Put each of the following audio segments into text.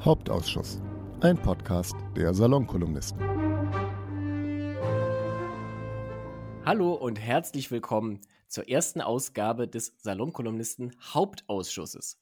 Hauptausschuss, ein Podcast der Salonkolumnisten. Hallo und herzlich willkommen zur ersten Ausgabe des Salonkolumnisten Hauptausschusses.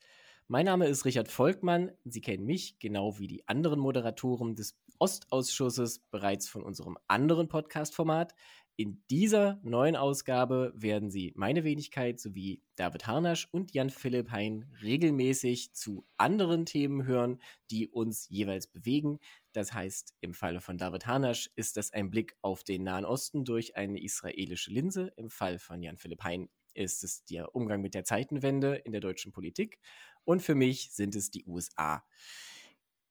Mein Name ist Richard Volkmann. Sie kennen mich, genau wie die anderen Moderatoren des Ostausschusses, bereits von unserem anderen Podcast-Format. In dieser neuen Ausgabe werden Sie meine Wenigkeit sowie David Harnasch und Jan-Philipp Hein regelmäßig zu anderen Themen hören, die uns jeweils bewegen. Das heißt, im Falle von David Harnasch ist das ein Blick auf den Nahen Osten durch eine israelische Linse. Im Fall von Jan-Philipp Hein ist es der Umgang mit der Zeitenwende in der deutschen Politik. Und für mich sind es die USA.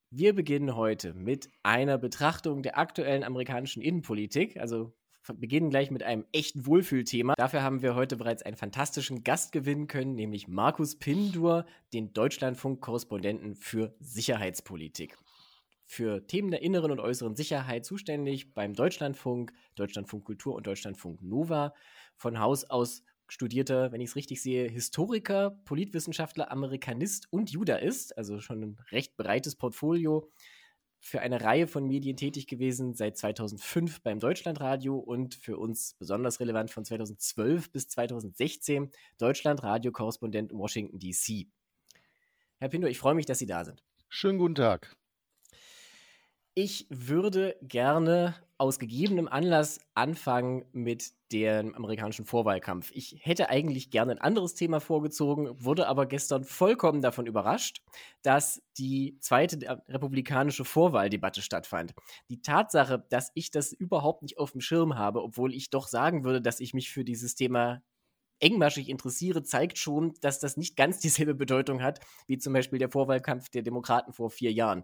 Wir beginnen heute mit einer Betrachtung der aktuellen amerikanischen Innenpolitik, also beginnen gleich mit einem echten Wohlfühlthema. Dafür haben wir heute bereits einen fantastischen Gast gewinnen können, nämlich Markus Pindur, den Deutschlandfunk-Korrespondenten für Sicherheitspolitik. Für Themen der inneren und äußeren Sicherheit zuständig beim Deutschlandfunk, Deutschlandfunk Kultur und Deutschlandfunk Nova. Von Haus aus studierter, wenn ich es richtig sehe, Historiker, Politwissenschaftler, Amerikanist und Judaist, also schon ein recht breites Portfolio für eine Reihe von Medien tätig gewesen, seit 2005 beim Deutschlandradio und für uns besonders relevant von 2012 bis 2016 Deutschlandradio-Korrespondent in Washington, D.C. Herr Pindo, ich freue mich, dass Sie da sind. Schönen guten Tag. Ich würde gerne aus gegebenem Anlass anfangen mit dem amerikanischen Vorwahlkampf. Ich hätte eigentlich gerne ein anderes Thema vorgezogen, wurde aber gestern vollkommen davon überrascht, dass die zweite republikanische Vorwahldebatte stattfand. Die Tatsache, dass ich das überhaupt nicht auf dem Schirm habe, obwohl ich doch sagen würde, dass ich mich für dieses Thema engmaschig interessiere, zeigt schon, dass das nicht ganz dieselbe Bedeutung hat, wie zum Beispiel der Vorwahlkampf der Demokraten vor vier Jahren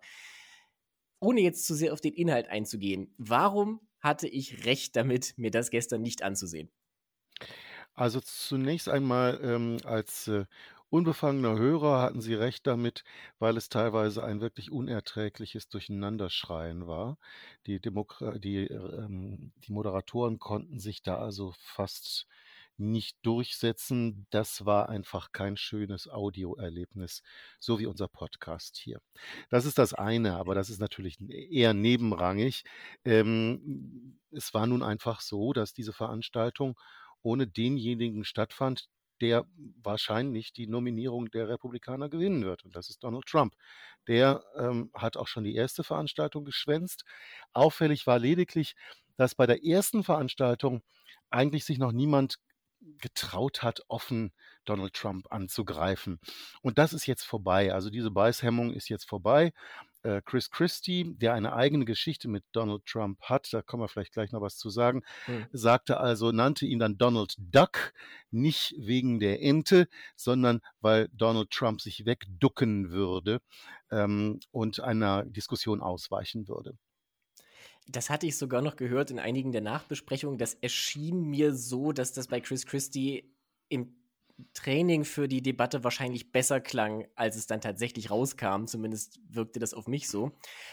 ohne jetzt zu sehr auf den Inhalt einzugehen, warum hatte ich recht damit, mir das gestern nicht anzusehen? Also zunächst einmal ähm, als äh, unbefangener Hörer hatten Sie recht damit, weil es teilweise ein wirklich unerträgliches Durcheinanderschreien war. Die, Demokra die, ähm, die Moderatoren konnten sich da also fast nicht durchsetzen. Das war einfach kein schönes Audioerlebnis, so wie unser Podcast hier. Das ist das eine, aber das ist natürlich eher nebenrangig. Ähm, es war nun einfach so, dass diese Veranstaltung ohne denjenigen stattfand, der wahrscheinlich die Nominierung der Republikaner gewinnen wird. Und das ist Donald Trump. Der ähm, hat auch schon die erste Veranstaltung geschwänzt. Auffällig war lediglich, dass bei der ersten Veranstaltung eigentlich sich noch niemand getraut hat, offen Donald Trump anzugreifen. Und das ist jetzt vorbei. Also diese Beißhemmung ist jetzt vorbei. Äh, Chris Christie, der eine eigene Geschichte mit Donald Trump hat, da kommen wir vielleicht gleich noch was zu sagen, hm. sagte also, nannte ihn dann Donald Duck, nicht wegen der Ente, sondern weil Donald Trump sich wegducken würde ähm, und einer Diskussion ausweichen würde. Das hatte ich sogar noch gehört in einigen der Nachbesprechungen. Das erschien mir so, dass das bei Chris Christie im Training für die Debatte wahrscheinlich besser klang, als es dann tatsächlich rauskam. Zumindest wirkte das auf mich so.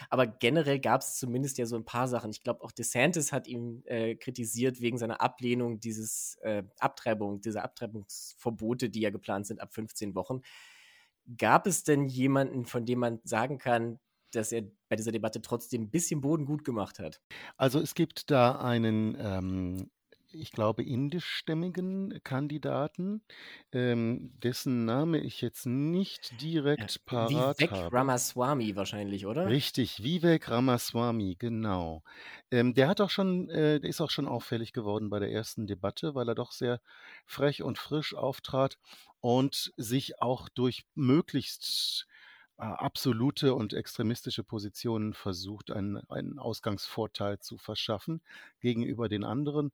Aber generell gab es zumindest ja so ein paar Sachen. Ich glaube, auch DeSantis hat ihn äh, kritisiert wegen seiner Ablehnung dieses äh, Abtreibung, dieser Abtreibungsverbote, die ja geplant sind ab 15 Wochen. Gab es denn jemanden, von dem man sagen kann, dass er bei dieser Debatte trotzdem ein bisschen Boden gut gemacht hat. Also es gibt da einen, ähm, ich glaube, indischstämmigen Kandidaten, ähm, dessen Name ich jetzt nicht direkt parat Vivek habe. Ramaswamy wahrscheinlich, oder? Richtig, Vivek Ramaswamy, genau. Ähm, der hat auch schon, äh, der ist auch schon auffällig geworden bei der ersten Debatte, weil er doch sehr frech und frisch auftrat und sich auch durch möglichst absolute und extremistische Positionen versucht, einen, einen Ausgangsvorteil zu verschaffen gegenüber den anderen.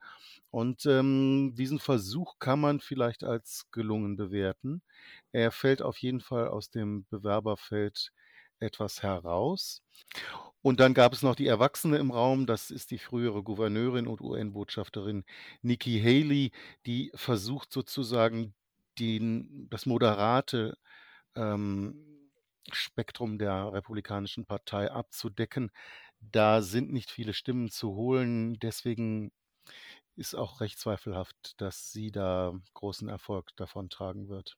Und ähm, diesen Versuch kann man vielleicht als gelungen bewerten. Er fällt auf jeden Fall aus dem Bewerberfeld etwas heraus. Und dann gab es noch die Erwachsene im Raum, das ist die frühere Gouverneurin und UN-Botschafterin Nikki Haley, die versucht sozusagen den, das moderate ähm, Spektrum der Republikanischen Partei abzudecken. Da sind nicht viele Stimmen zu holen. Deswegen ist auch recht zweifelhaft, dass sie da großen Erfolg davontragen wird.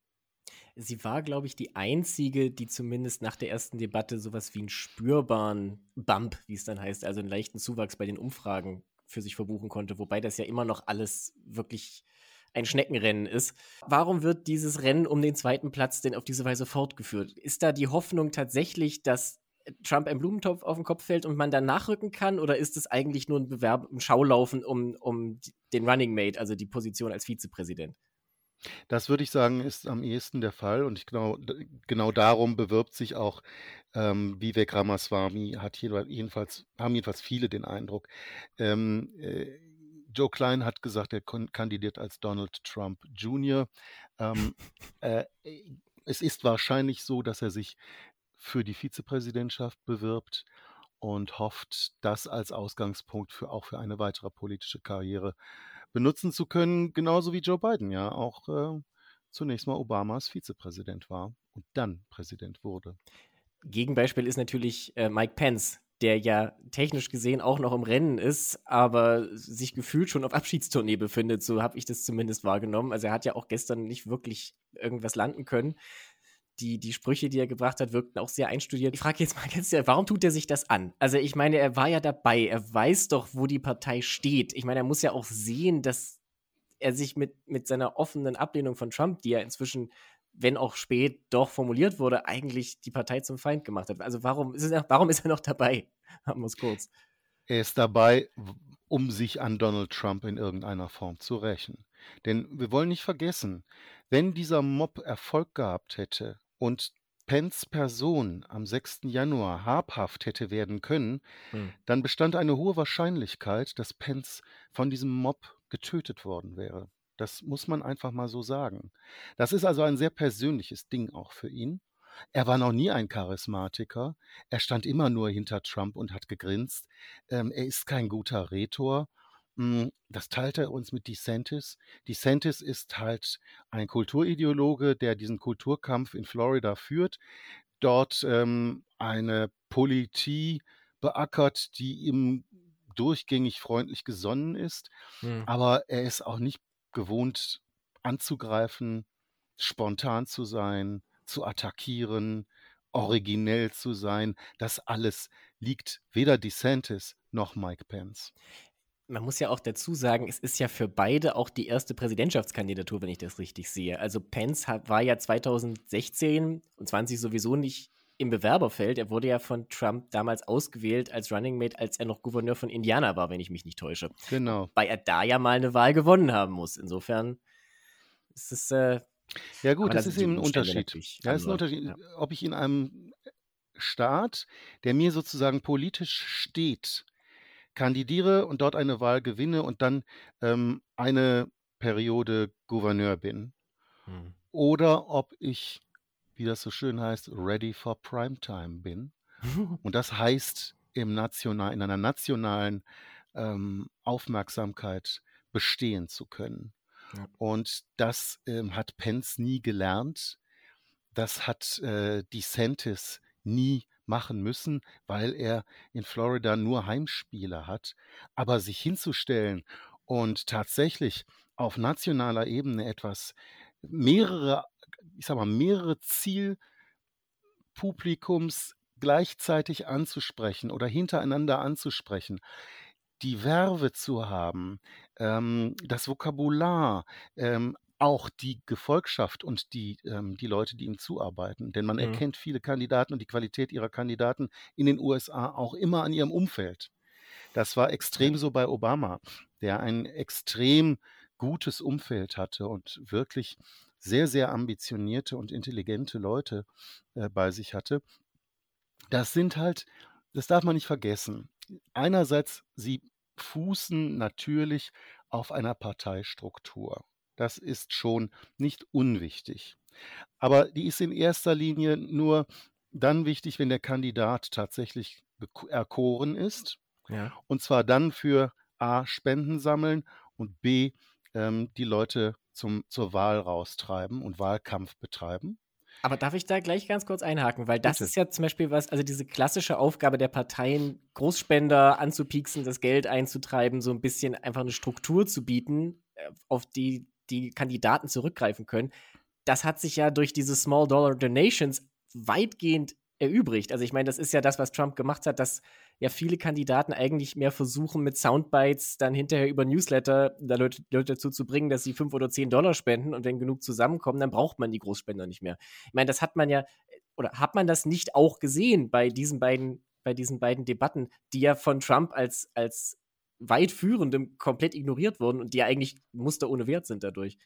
Sie war, glaube ich, die einzige, die zumindest nach der ersten Debatte sowas wie einen spürbaren Bump, wie es dann heißt, also einen leichten Zuwachs bei den Umfragen für sich verbuchen konnte, wobei das ja immer noch alles wirklich ein Schneckenrennen ist. Warum wird dieses Rennen um den zweiten Platz denn auf diese Weise fortgeführt? Ist da die Hoffnung tatsächlich, dass Trump ein Blumentopf auf den Kopf fällt und man dann nachrücken kann? Oder ist es eigentlich nur ein Bewerb, ein Schaulaufen um, um den Running Mate, also die Position als Vizepräsident? Das würde ich sagen, ist am ehesten der Fall. Und ich genau, genau darum bewirbt sich auch ähm, Vivek Ramaswamy, hat jedenfalls, haben jedenfalls viele den Eindruck. Ähm, äh, Joe Klein hat gesagt, er kandidiert als Donald Trump Jr. Ähm, äh, es ist wahrscheinlich so, dass er sich für die Vizepräsidentschaft bewirbt und hofft, das als Ausgangspunkt für auch für eine weitere politische Karriere benutzen zu können, genauso wie Joe Biden ja auch äh, zunächst mal Obamas Vizepräsident war und dann Präsident wurde. Gegenbeispiel ist natürlich äh, Mike Pence, der ja technisch gesehen auch noch im Rennen ist, aber sich gefühlt schon auf Abschiedstournee befindet. So habe ich das zumindest wahrgenommen. Also er hat ja auch gestern nicht wirklich irgendwas landen können. Die, die Sprüche, die er gebracht hat, wirkten auch sehr einstudiert. Ich frage jetzt mal ganz sehr, warum tut er sich das an? Also ich meine, er war ja dabei, er weiß doch, wo die Partei steht. Ich meine, er muss ja auch sehen, dass er sich mit, mit seiner offenen Ablehnung von Trump, die er inzwischen wenn auch spät doch formuliert wurde, eigentlich die Partei zum Feind gemacht hat. Also warum ist, er, warum ist er noch dabei? Haben wir es kurz. Er ist dabei, um sich an Donald Trump in irgendeiner Form zu rächen. Denn wir wollen nicht vergessen, wenn dieser Mob Erfolg gehabt hätte und Pence Person am 6. Januar habhaft hätte werden können, hm. dann bestand eine hohe Wahrscheinlichkeit, dass Pence von diesem Mob getötet worden wäre. Das muss man einfach mal so sagen. Das ist also ein sehr persönliches Ding auch für ihn. Er war noch nie ein Charismatiker. Er stand immer nur hinter Trump und hat gegrinst. Ähm, er ist kein guter Rhetor. Hm, das teilt er uns mit DeSantis. DeSantis ist halt ein Kulturideologe, der diesen Kulturkampf in Florida führt, dort ähm, eine Politie beackert, die ihm durchgängig freundlich gesonnen ist. Hm. Aber er ist auch nicht gewohnt anzugreifen, spontan zu sein, zu attackieren, originell zu sein. Das alles liegt weder DeSantis noch Mike Pence. Man muss ja auch dazu sagen, es ist ja für beide auch die erste Präsidentschaftskandidatur, wenn ich das richtig sehe. Also Pence war ja 2016 und 20 sowieso nicht im Bewerberfeld. Er wurde ja von Trump damals ausgewählt als Running Mate, als er noch Gouverneur von Indiana war, wenn ich mich nicht täusche. Genau. Weil er da ja mal eine Wahl gewonnen haben muss. Insofern ist es. Äh, ja, gut, das ist eben ein Unterschied. Ja, ist ein Unterschied. Ja. Ob ich in einem Staat, der mir sozusagen politisch steht, kandidiere und dort eine Wahl gewinne und dann ähm, eine Periode Gouverneur bin. Hm. Oder ob ich wie das so schön heißt, ready for Primetime bin. Und das heißt, im national, in einer nationalen ähm, Aufmerksamkeit bestehen zu können. Und das ähm, hat Pence nie gelernt. Das hat äh, DeSantis nie machen müssen, weil er in Florida nur Heimspiele hat. Aber sich hinzustellen und tatsächlich auf nationaler Ebene etwas, mehrere ich sag mal, mehrere Zielpublikums gleichzeitig anzusprechen oder hintereinander anzusprechen, die Verve zu haben, ähm, das Vokabular, ähm, auch die Gefolgschaft und die, ähm, die Leute, die ihm zuarbeiten. Denn man mhm. erkennt viele Kandidaten und die Qualität ihrer Kandidaten in den USA auch immer an ihrem Umfeld. Das war extrem so bei Obama, der ein extrem gutes Umfeld hatte und wirklich sehr, sehr ambitionierte und intelligente Leute äh, bei sich hatte. Das sind halt, das darf man nicht vergessen. Einerseits, sie fußen natürlich auf einer Parteistruktur. Das ist schon nicht unwichtig. Aber die ist in erster Linie nur dann wichtig, wenn der Kandidat tatsächlich erkoren ist. Ja. Und zwar dann für A, Spenden sammeln und B, ähm, die Leute zum, zur Wahl raustreiben und Wahlkampf betreiben. Aber darf ich da gleich ganz kurz einhaken? Weil das Bitte. ist ja zum Beispiel was, also diese klassische Aufgabe der Parteien, Großspender anzupieksen, das Geld einzutreiben, so ein bisschen einfach eine Struktur zu bieten, äh, auf die die Kandidaten zurückgreifen können. Das hat sich ja durch diese Small Dollar Donations weitgehend erübrigt. Also ich meine, das ist ja das, was Trump gemacht hat, dass ja viele Kandidaten eigentlich mehr versuchen, mit Soundbites dann hinterher über Newsletter da Leute, Leute dazu zu bringen, dass sie fünf oder zehn Dollar spenden und wenn genug zusammenkommen, dann braucht man die Großspender nicht mehr. Ich meine, das hat man ja, oder hat man das nicht auch gesehen bei diesen beiden, bei diesen beiden Debatten, die ja von Trump als, als weit führendem komplett ignoriert wurden und die ja eigentlich Muster ohne Wert sind dadurch.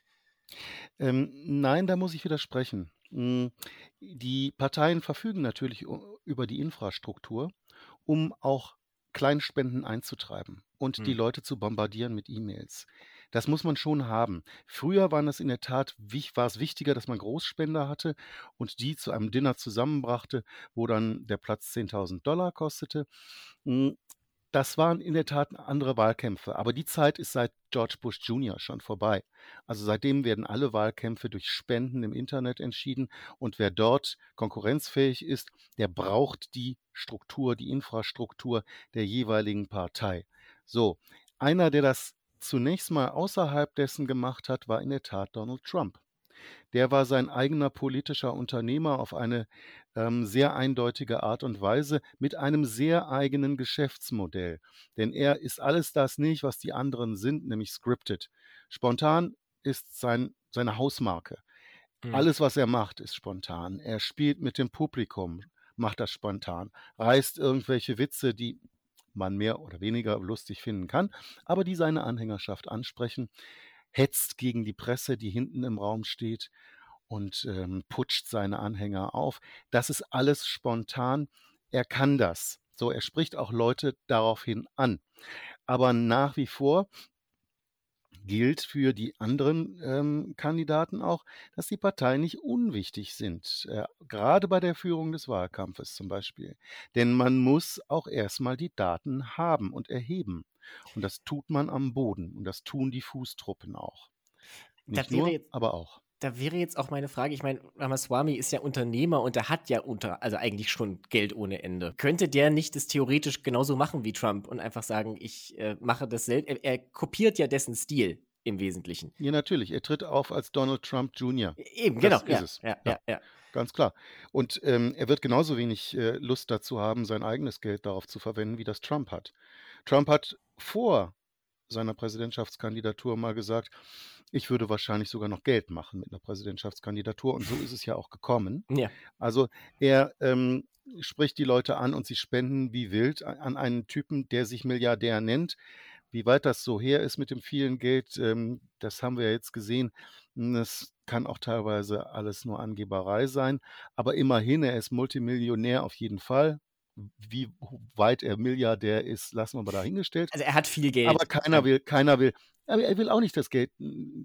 Ähm, nein, da muss ich widersprechen. Hm, die Parteien verfügen natürlich über die Infrastruktur, um auch Kleinspenden einzutreiben und die Hm. Leute zu bombardieren mit E-Mails. Das muss man schon haben. Früher waren es in der Tat war es wichtiger, dass man Großspender hatte und die zu einem Dinner zusammenbrachte, wo dann der Platz 10.000 Dollar kostete. Hm, das waren in der Tat andere Wahlkämpfe, aber die Zeit ist seit George Bush Jr. schon vorbei. Also seitdem werden alle Wahlkämpfe durch Spenden im Internet entschieden und wer dort konkurrenzfähig ist, der braucht die Struktur, die Infrastruktur der jeweiligen Partei. So, einer, der das zunächst mal außerhalb dessen gemacht hat, war in der Tat Donald Trump. Der war sein eigener politischer Unternehmer auf eine ähm, sehr eindeutige Art und Weise mit einem sehr eigenen Geschäftsmodell. Denn er ist alles das nicht, was die anderen sind, nämlich scripted. Spontan ist sein, seine Hausmarke. Mhm. Alles, was er macht, ist spontan. Er spielt mit dem Publikum, macht das spontan, reißt irgendwelche Witze, die man mehr oder weniger lustig finden kann, aber die seine Anhängerschaft ansprechen, hetzt gegen die Presse, die hinten im Raum steht und ähm, putscht seine Anhänger auf. Das ist alles spontan. Er kann das. So, er spricht auch Leute daraufhin an. Aber nach wie vor gilt für die anderen ähm, Kandidaten auch, dass die Parteien nicht unwichtig sind, äh, gerade bei der Führung des Wahlkampfes zum Beispiel. Denn man muss auch erstmal die Daten haben und erheben. Und das tut man am Boden und das tun die Fußtruppen auch. Nicht nur, jetzt, aber auch. Da wäre jetzt auch meine Frage, ich meine, Ramaswamy ist ja Unternehmer und er hat ja unter, also eigentlich schon Geld ohne Ende. Könnte der nicht das theoretisch genauso machen wie Trump und einfach sagen, ich äh, mache das selbst? Er, er kopiert ja dessen Stil im Wesentlichen. Ja, natürlich. Er tritt auf als Donald Trump Jr. Eben, genau. Das ja, ist es. Ja, ja, ja. Ganz klar. Und ähm, er wird genauso wenig äh, Lust dazu haben, sein eigenes Geld darauf zu verwenden, wie das Trump hat. Trump hat vor seiner Präsidentschaftskandidatur mal gesagt, ich würde wahrscheinlich sogar noch Geld machen mit einer Präsidentschaftskandidatur. Und so ist es ja auch gekommen. Ja. Also er ähm, spricht die Leute an und sie spenden wie wild an einen Typen, der sich Milliardär nennt. Wie weit das so her ist mit dem vielen Geld, ähm, das haben wir ja jetzt gesehen. Das kann auch teilweise alles nur Angeberei sein. Aber immerhin, er ist Multimillionär auf jeden Fall. Wie weit er Milliardär ist, lassen wir mal dahingestellt. Also er hat viel Geld. Aber keiner will, keiner will, aber er will auch nicht das Geld,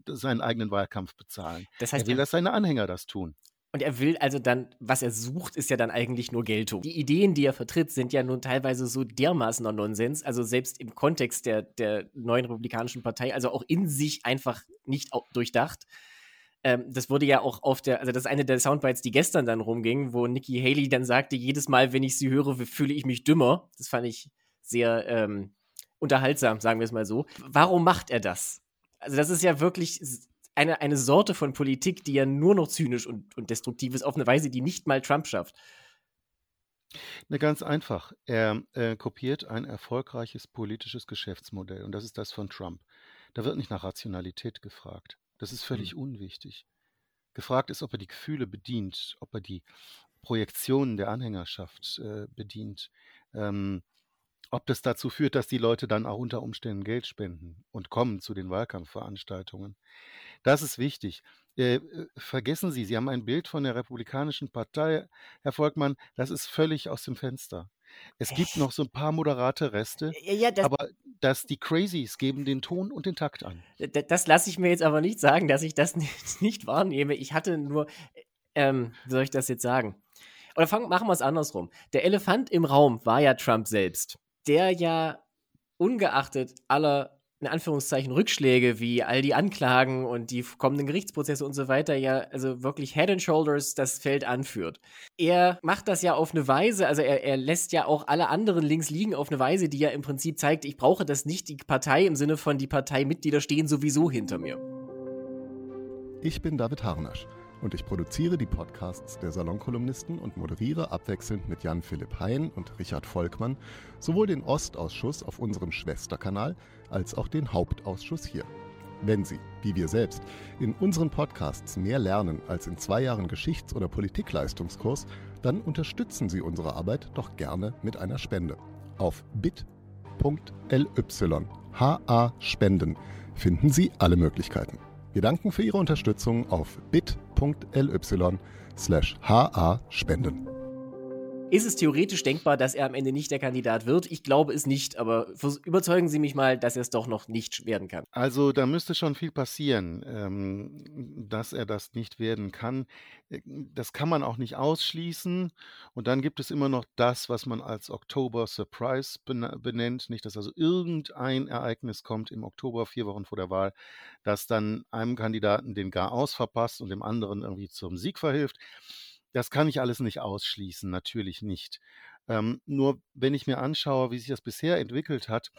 seinen eigenen Wahlkampf bezahlen. Das heißt, er will, dass seine Anhänger das tun. Und er will also dann, was er sucht, ist ja dann eigentlich nur Geltung. Die Ideen, die er vertritt, sind ja nun teilweise so dermaßener Nonsens, also selbst im Kontext der, der neuen Republikanischen Partei, also auch in sich einfach nicht durchdacht. Ähm, das wurde ja auch auf der, also das ist eine der Soundbites, die gestern dann rumging, wo Nikki Haley dann sagte, jedes Mal, wenn ich sie höre, fühle ich mich dümmer. Das fand ich sehr ähm, unterhaltsam, sagen wir es mal so. Warum macht er das? Also das ist ja wirklich eine, eine Sorte von Politik, die ja nur noch zynisch und, und destruktiv ist, auf eine Weise, die nicht mal Trump schafft. Ne, ganz einfach. Er äh, kopiert ein erfolgreiches politisches Geschäftsmodell und das ist das von Trump. Da wird nicht nach Rationalität gefragt. Das ist völlig Hm. unwichtig. Gefragt ist, ob er die Gefühle bedient, ob er die Projektionen der Anhängerschaft äh, bedient, ähm, ob das dazu führt, dass die Leute dann auch unter Umständen Geld spenden und kommen zu den Wahlkampfveranstaltungen. Das ist wichtig. Äh, äh, vergessen Sie, Sie haben ein Bild von der Republikanischen Partei, Herr Volkmann, das ist völlig aus dem Fenster. Es gibt noch so ein paar moderate Reste, Ja, das, aber dass die Crazies geben den Ton und den Takt an. d- das lasse ich mir jetzt aber nicht sagen, dass ich das nicht, nicht wahrnehme. Ich hatte nur, ähm, wie soll ich das jetzt sagen? Oder fang, machen wir es andersrum. Der Elefant im Raum war ja Trump selbst, der ja ungeachtet aller in Anführungszeichen Rückschläge wie all die Anklagen und die kommenden Gerichtsprozesse und so weiter ja also wirklich Head and Shoulders das Feld anführt. Er macht das ja auf eine Weise, also er, er lässt ja auch alle anderen links liegen auf eine Weise, die ja im Prinzip zeigt, ich brauche das nicht, die Partei im Sinne von die Parteimitglieder stehen sowieso hinter mir. Ich bin David Harnasch und ich produziere die Podcasts der Salonkolumnisten und moderiere abwechselnd mit Jan-Philipp Hein und Richard Volkmann sowohl den Ostausschuss auf unserem Schwesterkanal als auch den Hauptausschuss hier. Wenn Sie, wie wir selbst, in unseren Podcasts mehr lernen als in zwei Jahren Geschichts- oder Politikleistungskurs, dann unterstützen Sie unsere Arbeit doch gerne mit einer Spende. Auf bit.ly HA Spenden finden Sie alle Möglichkeiten. Wir danken für Ihre Unterstützung auf bit.ly slash ha spenden. Ist es theoretisch denkbar, dass er am Ende nicht der Kandidat wird? Ich glaube es nicht, aber überzeugen Sie mich mal, dass er es doch noch nicht werden kann. Also da müsste schon viel passieren, ähm, dass er das nicht werden kann. Äh, das kann man auch nicht ausschließen. Und dann gibt es immer noch das, was man als Oktober Surprise benennt. Nicht, dass also irgendein Ereignis kommt im Oktober, vier Wochen vor der Wahl, das dann einem Kandidaten den gar ausverpasst und dem anderen irgendwie zum Sieg verhilft. Das kann ich alles nicht ausschließen, natürlich nicht. Ähm, nur wenn ich mir anschaue, wie sich das bisher entwickelt hat,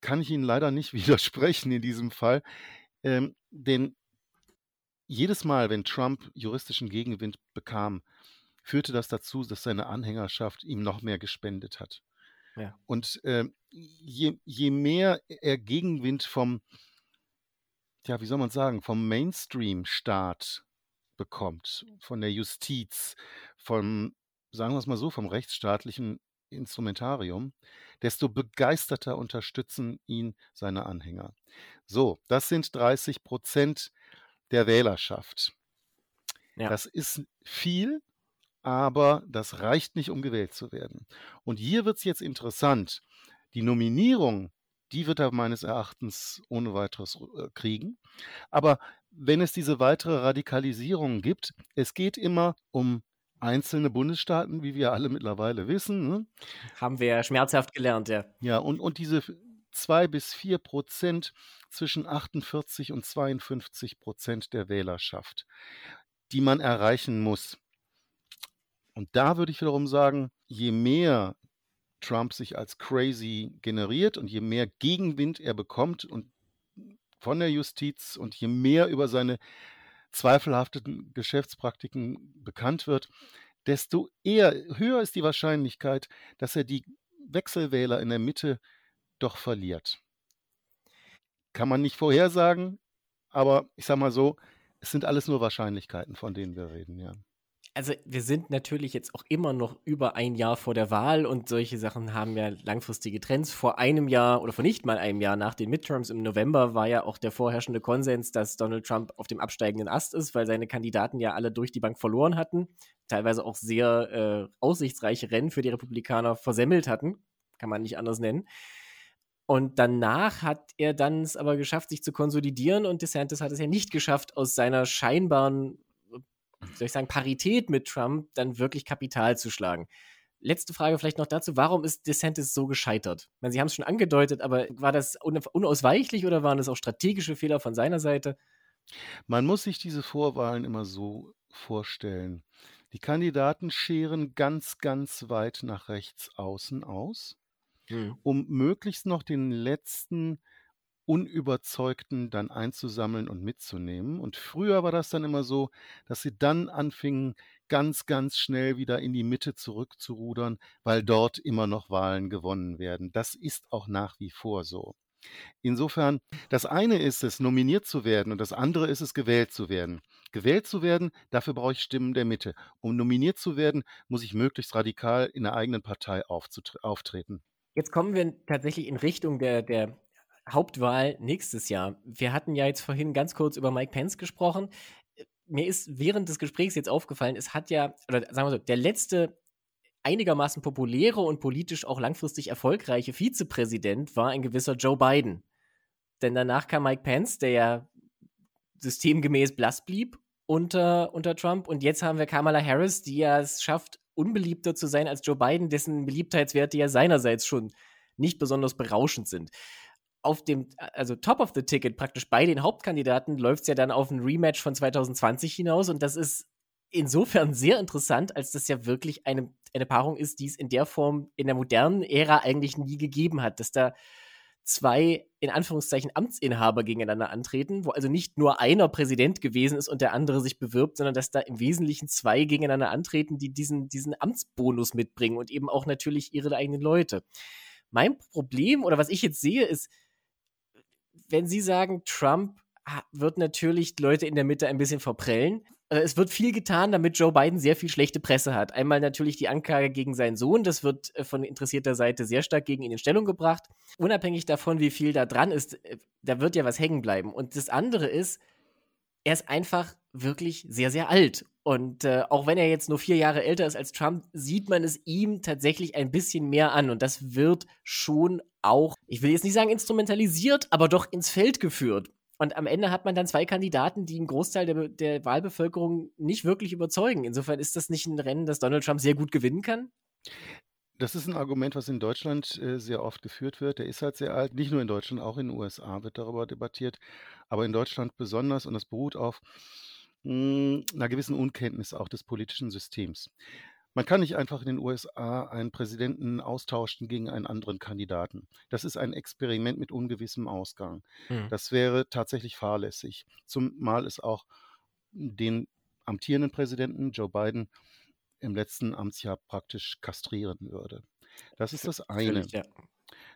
kann ich Ihnen leider nicht widersprechen in diesem Fall. Ähm, denn jedes Mal, wenn Trump juristischen Gegenwind bekam, führte das dazu, dass seine Anhängerschaft ihm noch mehr gespendet hat. Ja. Und äh, je, je mehr er Gegenwind vom, ja, wie soll man sagen, vom Mainstream-Staat bekommt, von der Justiz, vom, sagen wir es mal so, vom rechtsstaatlichen Instrumentarium, desto begeisterter unterstützen ihn seine Anhänger. So, das sind 30 Prozent der Wählerschaft. Ja. Das ist viel, aber das reicht nicht, um gewählt zu werden. Und hier wird es jetzt interessant. Die Nominierung, die wird er meines Erachtens ohne weiteres äh, kriegen. Aber wenn es diese weitere Radikalisierung gibt, es geht immer um einzelne Bundesstaaten, wie wir alle mittlerweile wissen. Ne? Haben wir schmerzhaft gelernt, ja. Ja, und, und diese zwei bis vier Prozent zwischen 48 und 52 Prozent der Wählerschaft, die man erreichen muss. Und da würde ich wiederum sagen, je mehr Trump sich als crazy generiert und je mehr Gegenwind er bekommt und von der Justiz und je mehr über seine zweifelhaften Geschäftspraktiken bekannt wird, desto eher höher ist die Wahrscheinlichkeit, dass er die Wechselwähler in der Mitte doch verliert. Kann man nicht vorhersagen, aber ich sage mal so, es sind alles nur Wahrscheinlichkeiten, von denen wir reden, ja also wir sind natürlich jetzt auch immer noch über ein Jahr vor der Wahl und solche Sachen haben ja langfristige Trends. Vor einem Jahr oder vor nicht mal einem Jahr nach den Midterms im November war ja auch der vorherrschende Konsens, dass Donald Trump auf dem absteigenden Ast ist, weil seine Kandidaten ja alle durch die Bank verloren hatten, teilweise auch sehr äh, aussichtsreiche Rennen für die Republikaner versemmelt hatten, kann man nicht anders nennen. Und danach hat er dann es aber geschafft, sich zu konsolidieren und DeSantis hat es ja nicht geschafft, aus seiner scheinbaren soll ich sagen, Parität mit Trump dann wirklich Kapital zu schlagen. Letzte Frage vielleicht noch dazu. Warum ist DeSantis so gescheitert? Meine, Sie haben es schon angedeutet, aber war das unausweichlich oder waren das auch strategische Fehler von seiner Seite? Man muss sich diese Vorwahlen immer so vorstellen. Die Kandidaten scheren ganz, ganz weit nach rechts außen aus, hm. um möglichst noch den letzten Unüberzeugten dann einzusammeln und mitzunehmen. Und früher war das dann immer so, dass sie dann anfingen, ganz, ganz schnell wieder in die Mitte zurückzurudern, weil dort immer noch Wahlen gewonnen werden. Das ist auch nach wie vor so. Insofern, das eine ist es, nominiert zu werden und das andere ist es, gewählt zu werden. Gewählt zu werden, dafür brauche ich Stimmen der Mitte. Um nominiert zu werden, muss ich möglichst radikal in der eigenen Partei auftreten. Jetzt kommen wir tatsächlich in Richtung der, der Hauptwahl nächstes Jahr. Wir hatten ja jetzt vorhin ganz kurz über Mike Pence gesprochen. Mir ist während des Gesprächs jetzt aufgefallen, es hat ja, oder sagen wir so, der letzte einigermaßen populäre und politisch auch langfristig erfolgreiche Vizepräsident war ein gewisser Joe Biden. Denn danach kam Mike Pence, der ja systemgemäß blass blieb unter, unter Trump. Und jetzt haben wir Kamala Harris, die ja es schafft, unbeliebter zu sein als Joe Biden, dessen Beliebtheitswerte ja seinerseits schon nicht besonders berauschend sind. Auf dem, also top of the ticket, praktisch bei den Hauptkandidaten, läuft es ja dann auf ein Rematch von 2020 hinaus. Und das ist insofern sehr interessant, als das ja wirklich eine, eine Paarung ist, die es in der Form in der modernen Ära eigentlich nie gegeben hat. Dass da zwei, in Anführungszeichen, Amtsinhaber gegeneinander antreten, wo also nicht nur einer Präsident gewesen ist und der andere sich bewirbt, sondern dass da im Wesentlichen zwei gegeneinander antreten, die diesen, diesen Amtsbonus mitbringen und eben auch natürlich ihre eigenen Leute. Mein Problem oder was ich jetzt sehe, ist, wenn Sie sagen, Trump wird natürlich Leute in der Mitte ein bisschen verprellen. Äh, es wird viel getan, damit Joe Biden sehr viel schlechte Presse hat. Einmal natürlich die Anklage gegen seinen Sohn, das wird äh, von interessierter Seite sehr stark gegen ihn in Stellung gebracht. Unabhängig davon, wie viel da dran ist, äh, da wird ja was hängen bleiben. Und das andere ist, er ist einfach wirklich sehr, sehr alt. Und äh, auch wenn er jetzt nur vier Jahre älter ist als Trump, sieht man es ihm tatsächlich ein bisschen mehr an. Und das wird schon auch, ich will jetzt nicht sagen instrumentalisiert, aber doch ins Feld geführt. Und am Ende hat man dann zwei Kandidaten, die einen Großteil der, der Wahlbevölkerung nicht wirklich überzeugen. Insofern ist das nicht ein Rennen, das Donald Trump sehr gut gewinnen kann? Das ist ein Argument, was in Deutschland äh, sehr oft geführt wird. Der ist halt sehr alt. Nicht nur in Deutschland, auch in den USA wird darüber debattiert. Aber in Deutschland besonders. Und das beruht auf mh, hm, einer gewissen Unkenntnis auch des politischen Systems. Man kann nicht einfach in den USA einen Präsidenten austauschen gegen einen anderen Kandidaten. Das ist ein Experiment mit ungewissem Ausgang. Mhm. Das wäre tatsächlich fahrlässig, zumal es auch den amtierenden Präsidenten Joe Biden im letzten Amtsjahr praktisch kastrieren würde. Das ist das eine.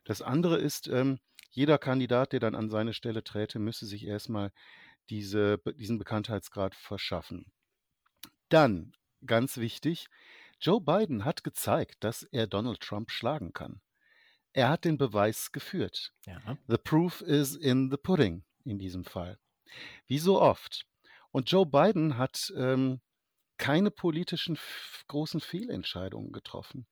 Das andere ist, ähm, jeder Kandidat, der dann an seine Stelle träte, müsse sich erstmal diese, diesen Bekanntheitsgrad verschaffen. Dann, ganz wichtig, Joe Biden hat gezeigt, dass er Donald Trump schlagen kann. Er hat den Beweis geführt. Ja. The proof is in the pudding in diesem Fall. Wie so oft. Und Joe Biden hat ähm, keine politischen großen Fehlentscheidungen getroffen.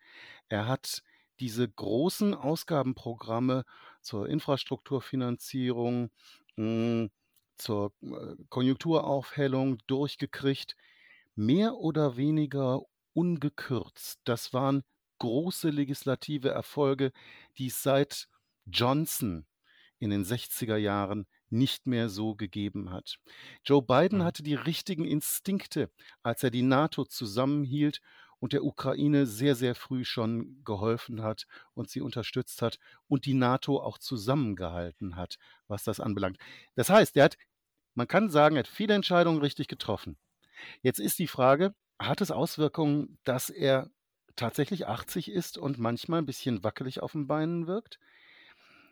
Er hat diese großen Ausgabenprogramme zur Infrastrukturfinanzierung, mh, hm, zur äh, Konjunkturaufhellung durchgekriegt, mehr oder weniger ungekürzt. Das waren große legislative Erfolge, die es seit Johnson in den 60er Jahren nicht mehr so gegeben hat. Joe Biden mhm. hatte die richtigen Instinkte, als er die NATO zusammenhielt und der Ukraine sehr, sehr früh schon geholfen hat und sie unterstützt hat und die NATO auch zusammengehalten hat, was das anbelangt. Das heißt, er hat, man kann sagen, er hat viele Entscheidungen richtig getroffen. Jetzt ist die Frage, hat es Auswirkungen, dass er tatsächlich 80 ist und manchmal ein bisschen wackelig auf den Beinen wirkt?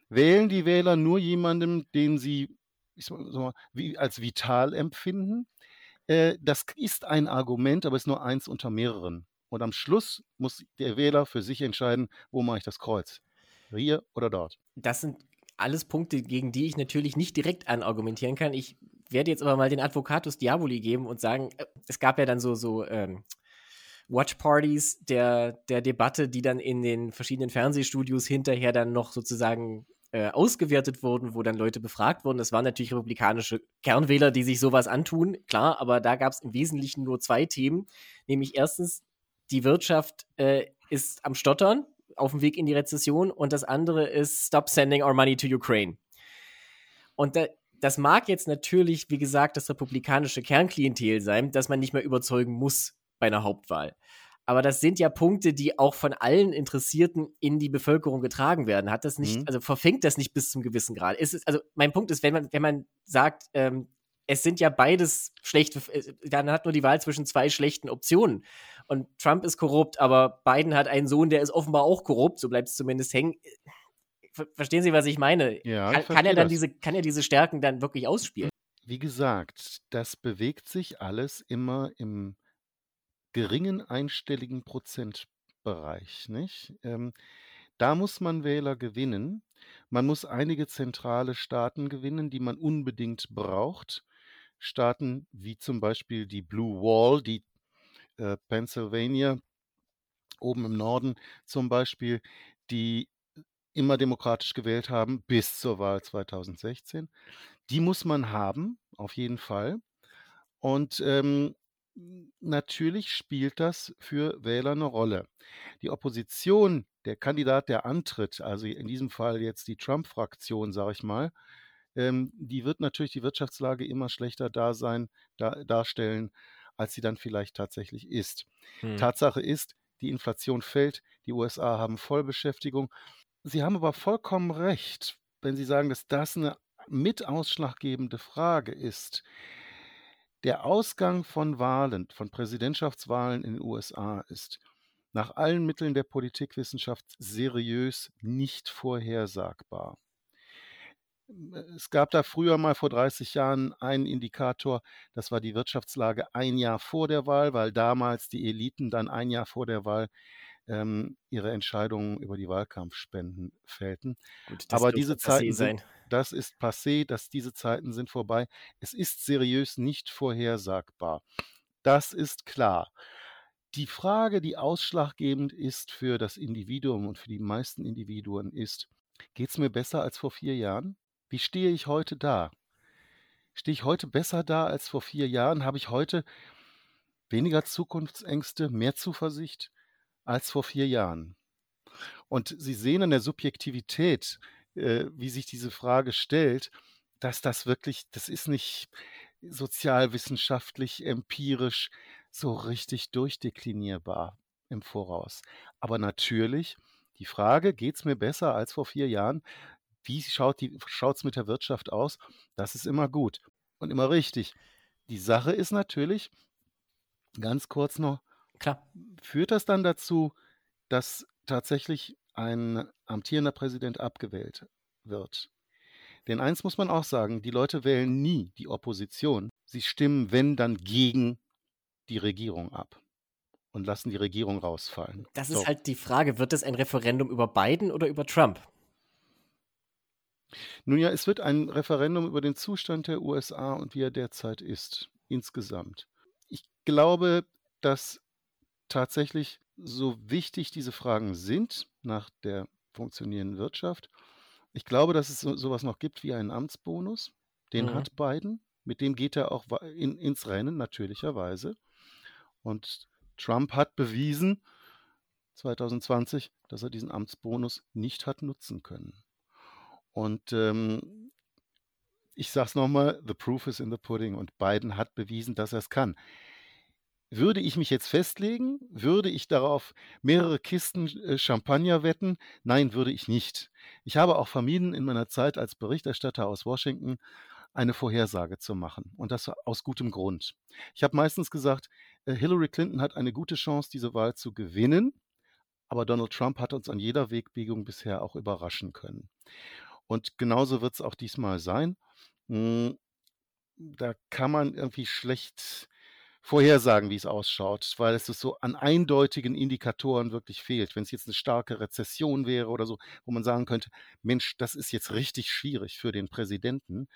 Wählen die Wähler nur jemanden, den sie mal, wie, als vital empfinden? Äh, das ist ein Argument, aber es ist nur eins unter mehreren. Und am Schluss muss der Wähler für sich entscheiden, wo mache ich das Kreuz? Hier oder dort? Das sind alles Punkte, gegen die ich natürlich nicht direkt anargumentieren kann. Ich werde jetzt aber mal den Advocatus Diaboli geben und sagen, äh, es gab ja dann so, so ähm, Watchpartys der, der Debatte, die dann in den verschiedenen Fernsehstudios hinterher dann noch sozusagen äh, ausgewertet wurden, wo dann Leute befragt wurden. Das waren natürlich republikanische Kernwähler, die sich sowas antun, klar, aber da gab es im Wesentlichen nur zwei Themen, nämlich erstens, die Wirtschaft äh, ist am Stottern, auf dem Weg in die Rezession und das andere ist Stop sending our money to Ukraine. Und da, das mag jetzt natürlich, wie gesagt, das republikanische Kernklientel sein, dass man nicht mehr überzeugen muss bei einer Hauptwahl. Aber das sind ja Punkte, die auch von allen Interessierten in die Bevölkerung getragen werden. Hat das nicht, mhm. also verfängt das nicht bis zum gewissen Grad? Ist es, also mein Punkt ist, wenn man, wenn man sagt, ähm, es sind ja beides schlechte, äh, dann hat nur die Wahl zwischen zwei schlechten Optionen. Und Trump ist korrupt, aber Biden hat einen Sohn, der ist offenbar auch korrupt, so bleibt es zumindest hängen. Verstehen Sie, was ich meine? Ja, kann, kann er dann das. diese, kann er diese Stärken dann wirklich ausspielen? Wie gesagt, das bewegt sich alles immer im geringen einstelligen Prozentbereich, nicht? Ähm, da muss man Wähler gewinnen. Man muss einige zentrale Staaten gewinnen, die man unbedingt braucht. Staaten wie zum Beispiel die Blue Wall, die äh, Pennsylvania oben im Norden zum Beispiel, die immer demokratisch gewählt haben bis zur Wahl 2016. Die muss man haben, auf jeden Fall. Und ähm, natürlich spielt das für Wähler eine Rolle. Die Opposition, der Kandidat, der antritt, also in diesem Fall jetzt die Trump-Fraktion, sage ich mal, ähm, die wird natürlich die Wirtschaftslage immer schlechter da sein, da, darstellen, als sie dann vielleicht tatsächlich ist. Hm. Tatsache ist, die Inflation fällt, die USA haben Vollbeschäftigung. Sie haben aber vollkommen recht, wenn Sie sagen, dass das eine mit ausschlaggebende Frage ist. Der Ausgang von Wahlen, von Präsidentschaftswahlen in den USA ist nach allen Mitteln der Politikwissenschaft seriös nicht vorhersagbar. Es gab da früher mal vor 30 Jahren einen Indikator, das war die Wirtschaftslage ein Jahr vor der Wahl, weil damals die Eliten dann ein Jahr vor der Wahl ähm, ihre Entscheidungen über die Wahlkampfspenden fällten. Gut, Aber diese Zeiten sind, das ist passé, dass diese Zeiten sind vorbei. Es ist seriös nicht vorhersagbar. Das ist klar. Die Frage, die ausschlaggebend ist für das Individuum und für die meisten Individuen ist, geht es mir besser als vor vier Jahren? Wie stehe ich heute da? Stehe ich heute besser da als vor vier Jahren? Habe ich heute weniger Zukunftsängste, mehr Zuversicht als vor vier Jahren? Und Sie sehen an der Subjektivität, äh, wie sich diese Frage stellt, dass das wirklich, das ist nicht sozialwissenschaftlich, empirisch so richtig durchdeklinierbar im Voraus. Aber natürlich, die Frage, geht es mir besser als vor vier Jahren, wie schaut es mit der Wirtschaft aus? Das ist immer gut und immer richtig. Die Sache ist natürlich, ganz kurz noch, Klar. führt das dann dazu, dass tatsächlich ein amtierender Präsident abgewählt wird? Denn eins muss man auch sagen, die Leute wählen nie die Opposition. Sie stimmen, wenn, dann gegen die Regierung ab und lassen die Regierung rausfallen. Das so. ist halt die Frage, wird es ein Referendum über Biden oder über Trump? Nun ja, es wird ein Referendum über den Zustand der USA und wie er derzeit ist, insgesamt. Ich glaube, dass tatsächlich so wichtig diese Fragen sind nach der funktionierenden Wirtschaft. Ich glaube, dass es so, sowas noch gibt wie einen Amtsbonus. Den mhm. hat Biden. Mit dem geht er auch in, ins Rennen, natürlicherweise. Und Trump hat bewiesen, 2020, dass er diesen Amtsbonus nicht hat nutzen können. Und ähm, ich sage es nochmal, the proof is in the pudding und Biden hat bewiesen, dass er es kann. Würde ich mich jetzt festlegen? Würde ich darauf mehrere Kisten äh, Champagner wetten? Nein, würde ich nicht. Ich habe auch vermieden, in meiner Zeit als Berichterstatter aus Washington eine Vorhersage zu machen. Und das aus gutem Grund. Ich habe meistens gesagt, äh, Hillary Clinton hat eine gute Chance, diese Wahl zu gewinnen. Aber Donald Trump hat uns an jeder Wegbiegung bisher auch überraschen können. Und genauso wird es auch diesmal sein. Hm, da kann man irgendwie schlecht vorhersagen, wie es ausschaut, weil es so an eindeutigen Indikatoren wirklich fehlt. Wenn es jetzt eine starke Rezession wäre oder so, wo man sagen könnte, Mensch, das ist jetzt richtig schwierig für den Präsidenten,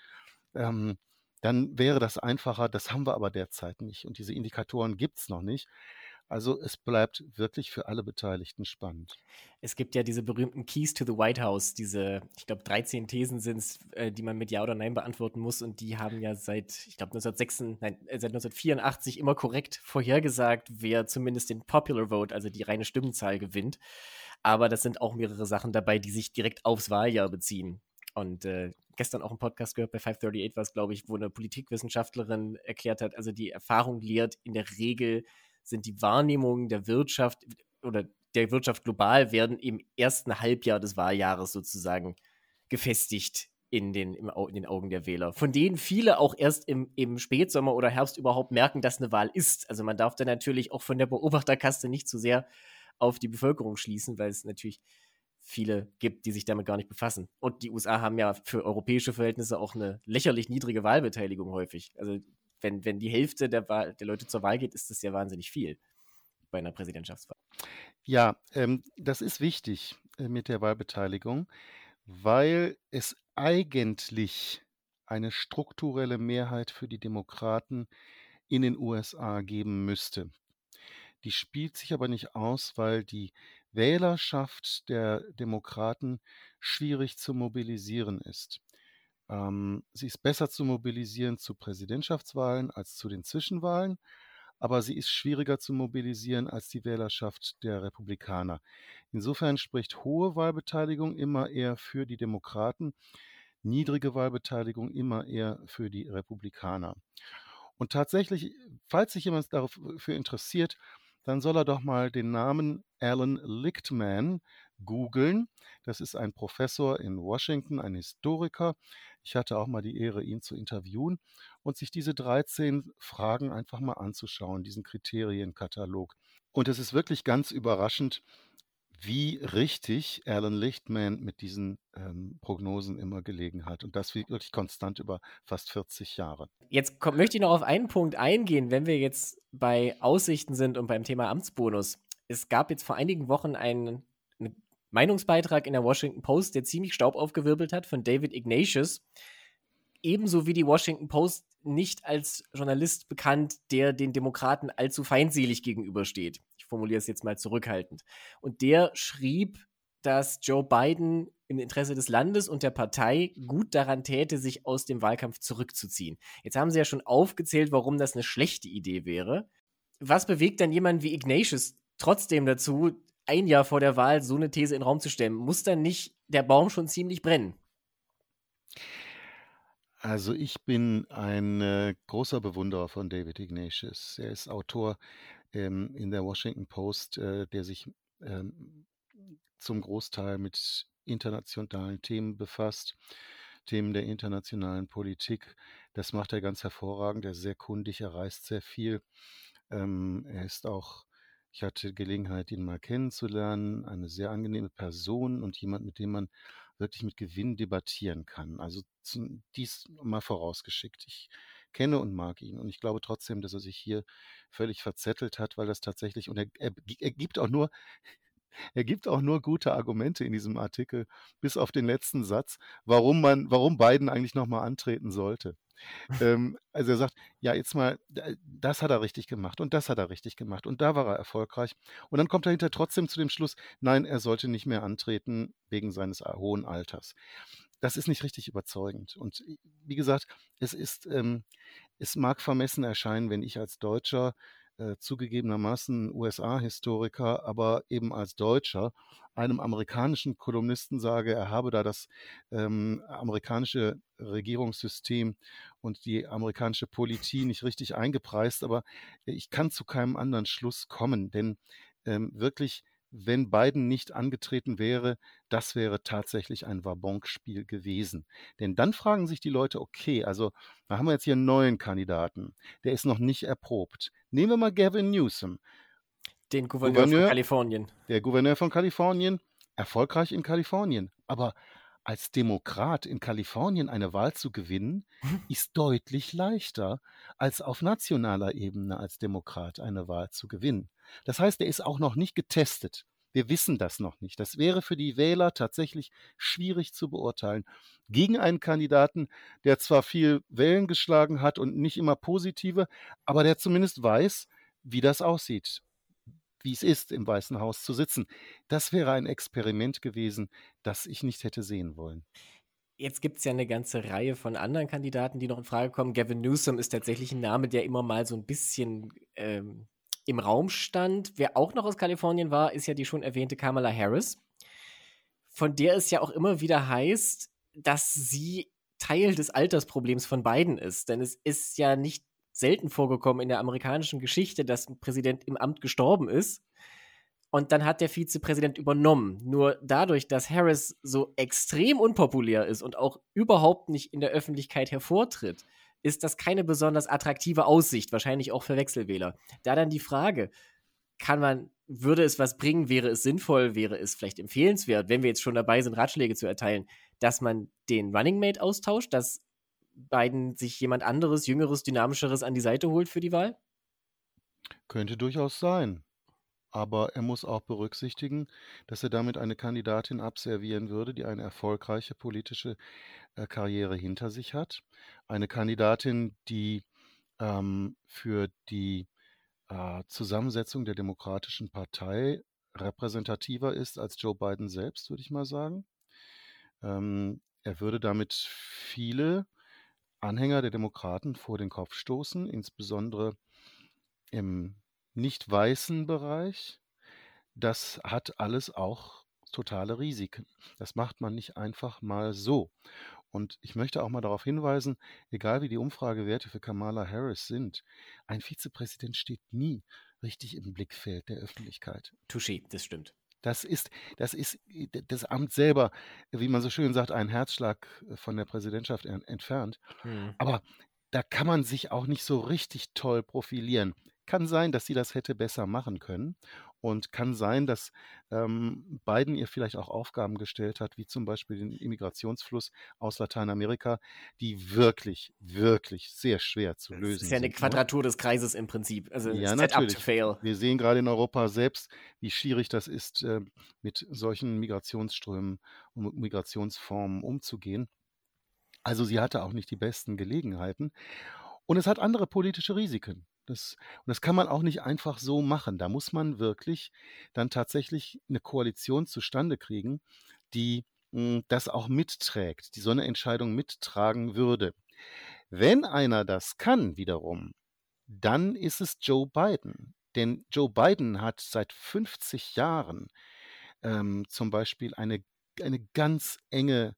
ähm, dann wäre das einfacher. Das haben wir aber derzeit nicht. Und diese Indikatoren gibt es noch nicht. Also es bleibt wirklich für alle Beteiligten spannend. Es gibt ja diese berühmten Keys to the White House, diese, ich glaube, 13 Thesen sind es, äh, die man mit Ja oder Nein beantworten muss. Und die haben ja seit, ich glaube, 1986, nein, äh, seit 1984 immer korrekt vorhergesagt, wer zumindest den Popular Vote, also die reine Stimmenzahl, gewinnt. Aber das sind auch mehrere Sachen dabei, die sich direkt aufs Wahljahr beziehen. Und äh, gestern auch einen Podcast gehört, bei 538 war es, glaube ich, wo eine Politikwissenschaftlerin erklärt hat, also die Erfahrung lehrt in der Regel, sind die Wahrnehmungen der Wirtschaft oder der Wirtschaft global werden im ersten Halbjahr des Wahljahres sozusagen gefestigt in den, im, in den Augen der Wähler, von denen viele auch erst im, im Spätsommer oder Herbst überhaupt merken, dass eine Wahl ist. Also man darf da natürlich auch von der Beobachterkaste nicht zu so sehr auf die Bevölkerung schließen, weil es natürlich viele gibt, die sich damit gar nicht befassen. Und die USA haben ja für europäische Verhältnisse auch eine lächerlich niedrige Wahlbeteiligung häufig. Also wenn, wenn die Hälfte der, Wahl, der Leute zur Wahl geht, ist das ja wahnsinnig viel bei einer Präsidentschaftswahl. Ja, ähm, das ist wichtig äh, mit der Wahlbeteiligung, weil es eigentlich eine strukturelle Mehrheit für die Demokraten in den USA geben müsste. Die spielt sich aber nicht aus, weil die Wählerschaft der Demokraten schwierig zu mobilisieren ist. Ähm, sie ist besser zu mobilisieren zu Präsidentschaftswahlen als zu den Zwischenwahlen, aber sie ist schwieriger zu mobilisieren als die Wählerschaft der Republikaner. Insofern spricht hohe Wahlbeteiligung immer eher für die Demokraten, niedrige Wahlbeteiligung immer eher für die Republikaner. Und tatsächlich, falls sich jemand dafür interessiert, dann soll er doch mal den Namen Alan Lichtman googeln. Das ist ein Professor in Washington, ein Historiker. Ich hatte auch mal die Ehre, ihn zu interviewen und sich diese 13 Fragen einfach mal anzuschauen, diesen Kriterienkatalog. Und es ist wirklich ganz überraschend, wie richtig Alan Lichtman mit diesen ähm, Prognosen immer gelegen hat. Und das wirklich konstant über fast 40 Jahre. Jetzt komm, möchte ich noch auf einen Punkt eingehen, wenn wir jetzt bei Aussichten sind und beim Thema Amtsbonus. Es gab jetzt vor einigen Wochen einen, Meinungsbeitrag in der Washington Post, der ziemlich Staub aufgewirbelt hat von David Ignatius. Ebenso wie die Washington Post nicht als Journalist bekannt, der den Demokraten allzu feindselig gegenübersteht formuliere es jetzt mal zurückhaltend. Und der schrieb, dass Joe Biden im Interesse des Landes und der Partei gut daran täte, sich aus dem Wahlkampf zurückzuziehen. Jetzt haben Sie ja schon aufgezählt, warum das eine schlechte Idee wäre. Was bewegt dann jemanden wie Ignatius trotzdem dazu, ein Jahr vor der Wahl so eine These in den Raum zu stellen? Muss dann nicht der Baum schon ziemlich brennen? Also ich bin ein äh, großer Bewunderer von David Ignatius. Er ist Autor ähm, in der Washington Post, äh, der sich ähm, zum Großteil mit internationalen Themen befasst, Themen der internationalen Politik. Das macht er ganz hervorragend. Er ist sehr kundig, er reist sehr viel. Ähm, er ist auch, ich hatte Gelegenheit, ihn mal kennenzulernen, eine sehr angenehme Person und jemand, mit dem man wirklich mit Gewinn debattieren kann. Also dies mal vorausgeschickt. Ich kenne und mag ihn. Und ich glaube trotzdem, dass er sich hier völlig verzettelt hat, weil das tatsächlich, und er, er, er gibt auch nur, er gibt auch nur gute Argumente in diesem Artikel, bis auf den letzten Satz, warum man, warum Biden eigentlich nochmal antreten sollte. Ähm, also er sagt, ja, jetzt mal, das hat er richtig gemacht und das hat er richtig gemacht und da war er erfolgreich. Und dann kommt er hinter trotzdem zu dem Schluss, nein, er sollte nicht mehr antreten wegen seines hohen Alters das ist nicht richtig überzeugend. Und äh, wie gesagt, es ist, ähm, es mag vermessen erscheinen, wenn ich als Deutscher äh, zugegebenermaßen USA-Historiker, aber eben als Deutscher einem amerikanischen Kolumnisten sage, er habe da das ähm, amerikanische Regierungssystem und die amerikanische Politik nicht richtig eingepreist, aber ich kann zu keinem anderen Schluss kommen, denn ähm, wirklich wenn Biden nicht angetreten wäre, das wäre tatsächlich ein Wabonk-Spiel gewesen. Denn dann fragen sich die Leute, okay, also da haben wir jetzt hier einen neuen Kandidaten, der ist noch nicht erprobt. Nehmen wir mal Gavin Newsom. Den Gouverneur, Gouverneur von Kalifornien. Der Gouverneur von Kalifornien, erfolgreich in Kalifornien. Aber als Demokrat in Kalifornien eine Wahl zu gewinnen, ist deutlich leichter, als auf nationaler Ebene als Demokrat eine Wahl zu gewinnen. Das heißt, er ist auch noch nicht getestet. Wir wissen das noch nicht. Das wäre für die Wähler tatsächlich schwierig zu beurteilen. Gegen einen Kandidaten, der zwar viel Wellen geschlagen hat und nicht immer positive, aber der zumindest weiß, wie das aussieht wie es ist, im Weißen Haus zu sitzen. Das wäre ein Experiment gewesen, das ich nicht hätte sehen wollen. Jetzt gibt es ja eine ganze Reihe von anderen Kandidaten, die noch in Frage kommen. Gavin Newsom ist tatsächlich ein Name, der immer mal so ein bisschen ähm, im Raum stand. Wer auch noch aus Kalifornien war, ist ja die schon erwähnte Kamala Harris, von der es ja auch immer wieder heißt, dass sie Teil des Altersproblems von Biden ist. Denn es ist ja nicht selten vorgekommen in der amerikanischen Geschichte, dass ein Präsident im Amt gestorben ist. Und dann hat der Vizepräsident übernommen. Nur dadurch, dass Harris so extrem unpopulär ist und auch überhaupt nicht in der Öffentlichkeit hervortritt, ist das keine besonders attraktive Aussicht, wahrscheinlich auch für Wechselwähler. Da dann die Frage, kann man, würde es was bringen, wäre es sinnvoll, wäre es vielleicht empfehlenswert, wenn wir jetzt schon dabei sind, Ratschläge zu erteilen, dass man den Running Mate austauscht, dass Biden sich jemand anderes, jüngeres, dynamischeres an die Seite holt für die Wahl? Könnte durchaus sein. Aber er muss auch berücksichtigen, dass er damit eine Kandidatin abservieren würde, die eine erfolgreiche politische äh, Karriere hinter sich hat. Eine Kandidatin, die ähm, für die äh, Zusammensetzung der Demokratischen Partei repräsentativer ist als Joe Biden selbst, würde ich mal sagen. Ähm, er würde damit viele Anhänger der Demokraten vor den Kopf stoßen, insbesondere im nicht weißen Bereich, das hat alles auch totale Risiken. Das macht man nicht einfach mal so. Und ich möchte auch mal darauf hinweisen, egal wie die Umfragewerte für Kamala Harris sind, ein Vizepräsident steht nie richtig im Blickfeld der Öffentlichkeit. Touché, das stimmt. Das ist, das ist das Amt selber, wie man so schön sagt, ein Herzschlag von der Präsidentschaft entfernt. Hm. Aber da kann man sich auch nicht so richtig toll profilieren. Kann sein, dass sie das hätte besser machen können. Und kann sein, dass ähm, Biden ihr vielleicht auch Aufgaben gestellt hat, wie zum Beispiel den Immigrationsfluss aus Lateinamerika, die wirklich, wirklich sehr schwer zu Das lösen ist ja eine sind. Ne? Quadratur des Kreises im Prinzip. Also Ja, up to natürlich. fail. Wir sehen gerade in Europa selbst, wie schwierig das ist, äh, mit solchen Migrationsströmen und Migrationsformen umzugehen. Also sie hatte auch nicht die besten Gelegenheiten. Und es hat andere politische Risiken. Das, und das kann man auch nicht einfach so machen. Da muss man wirklich dann tatsächlich eine Koalition zustande kriegen, die mh, das auch mitträgt, die so eine Entscheidung mittragen würde. Wenn einer das kann, wiederum, dann ist es Joe Biden. Denn Joe Biden hat seit 50 Jahren ähm, zum Beispiel eine, eine ganz enge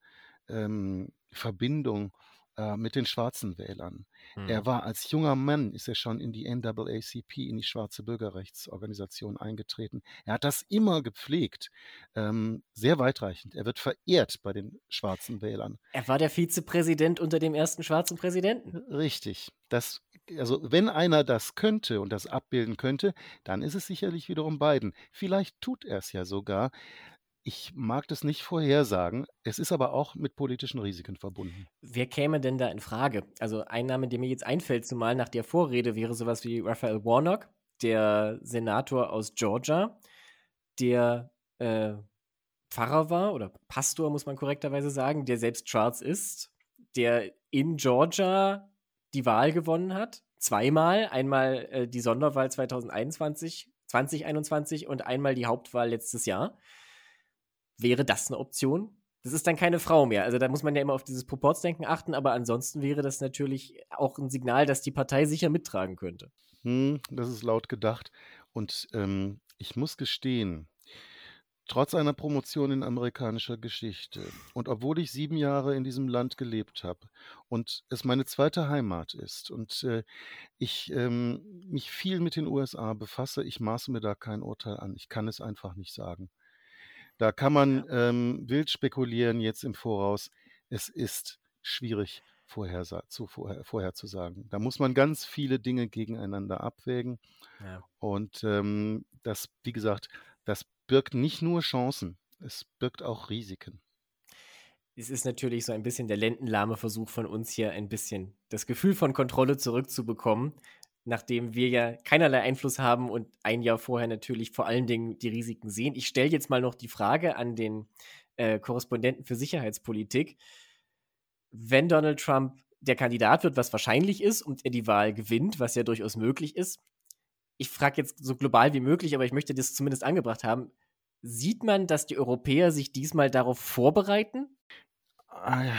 ähm, Verbindung äh, mit den schwarzen Wählern. Er Hm. war als junger Mann, ist er schon in die NAACP, in die Schwarze Bürgerrechtsorganisation eingetreten. Er hat das immer gepflegt, ähm, sehr weitreichend. Er wird verehrt bei den schwarzen Wählern. Er war der Vizepräsident unter dem ersten schwarzen Präsidenten. Richtig. Das, also wenn einer das könnte und das abbilden könnte, dann ist es sicherlich wiederum Biden. Vielleicht tut er es ja sogar. Ich mag das nicht vorhersagen. Es ist aber auch mit politischen Risiken verbunden. Wer käme denn da in Frage? Also ein Name, der mir jetzt einfällt, zumal nach der Vorrede, wäre sowas wie Raphael Warnock, der Senator aus Georgia, der äh, Pfarrer war oder Pastor, muss man korrekterweise sagen, der selbst Charles ist, der in Georgia die Wahl gewonnen hat. Zweimal. Einmal äh, die Sonderwahl 2021, 2021 und einmal die Hauptwahl letztes Jahr. Wäre das eine Option? Das ist dann keine Frau mehr. Also da muss man ja immer auf dieses Proportsdenken achten, aber ansonsten wäre das natürlich auch ein Signal, dass die Partei sicher mittragen könnte. Hm, das ist laut gedacht. Und ähm, ich muss gestehen, trotz einer Promotion in amerikanischer Geschichte und obwohl ich sieben Jahre in diesem Land gelebt habe und es meine zweite Heimat ist und äh, ich ähm, mich viel mit den USA befasse, ich maße mir da kein Urteil an. Ich kann es einfach nicht sagen. Da kann man ähm, wild spekulieren jetzt im Voraus. Es ist schwierig vorhersa zu, vorher, vorherzusagen. Da muss man ganz viele Dinge gegeneinander abwägen. Ja. Und ähm, das, wie gesagt, das birgt nicht nur Chancen, es birgt auch Risiken. Es ist natürlich so ein bisschen der lendenlahme Versuch von uns hier, ein bisschen das Gefühl von Kontrolle zurückzubekommen, nachdem wir ja keinerlei Einfluss haben und ein Jahr vorher natürlich vor allen Dingen die Risiken sehen. Ich stelle jetzt mal noch die Frage an den äh, Korrespondenten für Sicherheitspolitik. Wenn Donald Trump der Kandidat wird, was wahrscheinlich ist, und er die Wahl gewinnt, was ja durchaus möglich ist, ich frage jetzt so global wie möglich, aber ich möchte das zumindest angebracht haben. Sieht man, dass die Europäer sich diesmal darauf vorbereiten? Ah.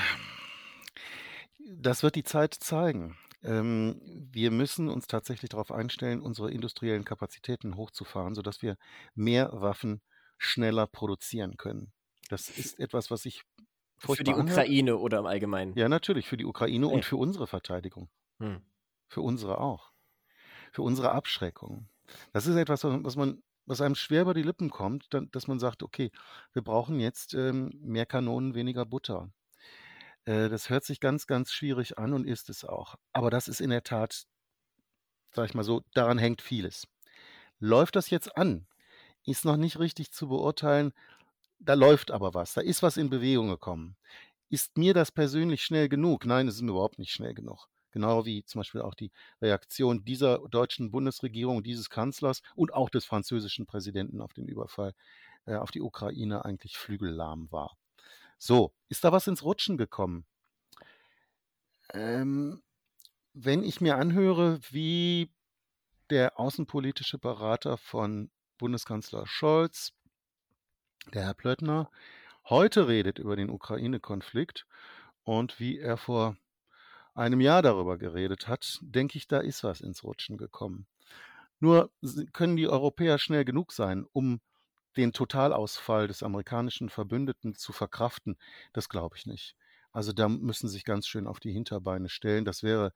Das wird die Zeit zeigen. Ähm, wir müssen uns tatsächlich darauf einstellen, unsere industriellen Kapazitäten hochzufahren, sodass wir mehr Waffen schneller produzieren können. Das ist etwas, was ich Für die anhört. Ukraine oder im Allgemeinen? Ja, natürlich, für die Ukraine Okay. und für unsere Verteidigung. Hm. Für unsere auch. Für unsere Abschreckung. Das ist etwas, was man, was einem schwer über die Lippen kommt, dann, dass man sagt, okay, wir brauchen jetzt ähm, mehr Kanonen, weniger Butter. Äh, das hört sich ganz, ganz schwierig an und ist es auch. Aber das ist in der Tat, sag ich mal so, daran hängt vieles. Läuft das jetzt an? Ist noch nicht richtig zu beurteilen. Da läuft aber was. Da ist was in Bewegung gekommen. Ist mir das persönlich schnell genug? Nein, es ist mir überhaupt nicht schnell genug. Genau wie zum Beispiel auch die Reaktion dieser deutschen Bundesregierung, dieses Kanzlers und auch des französischen Präsidenten auf den Überfall äh, auf die Ukraine eigentlich flügellahm war. So, ist da was ins Rutschen gekommen? Ähm, wenn ich mir anhöre, wie der außenpolitische Berater von Bundeskanzler Scholz, der Herr Plöttner, heute redet über den Ukraine-Konflikt und wie er vor einem Jahr darüber geredet hat, denke ich, da ist was ins Rutschen gekommen. Nur können die Europäer schnell genug sein, um den Totalausfall des amerikanischen Verbündeten zu verkraften? Das glaube ich nicht. Also da müssen sich ganz schön auf die Hinterbeine stellen. Das wäre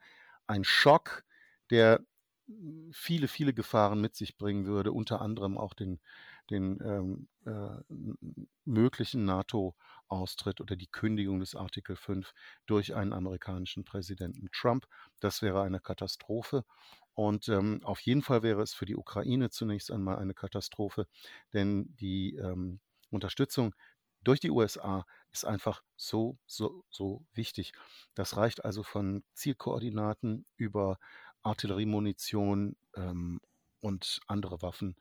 ein Schock, der viele, viele Gefahren mit sich bringen würde, unter anderem auch den, den ähm, äh, möglichen NATO-Austritt oder die Kündigung des Artikel 5 durch einen amerikanischen Präsidenten Trump. Das wäre eine Katastrophe. Und ähm, auf jeden Fall wäre es für die Ukraine zunächst einmal eine Katastrophe, denn die ähm, Unterstützung durch die USA ist einfach so, so, so wichtig. Das reicht also von Zielkoordinaten über Artilleriemunition ähm, und andere Waffen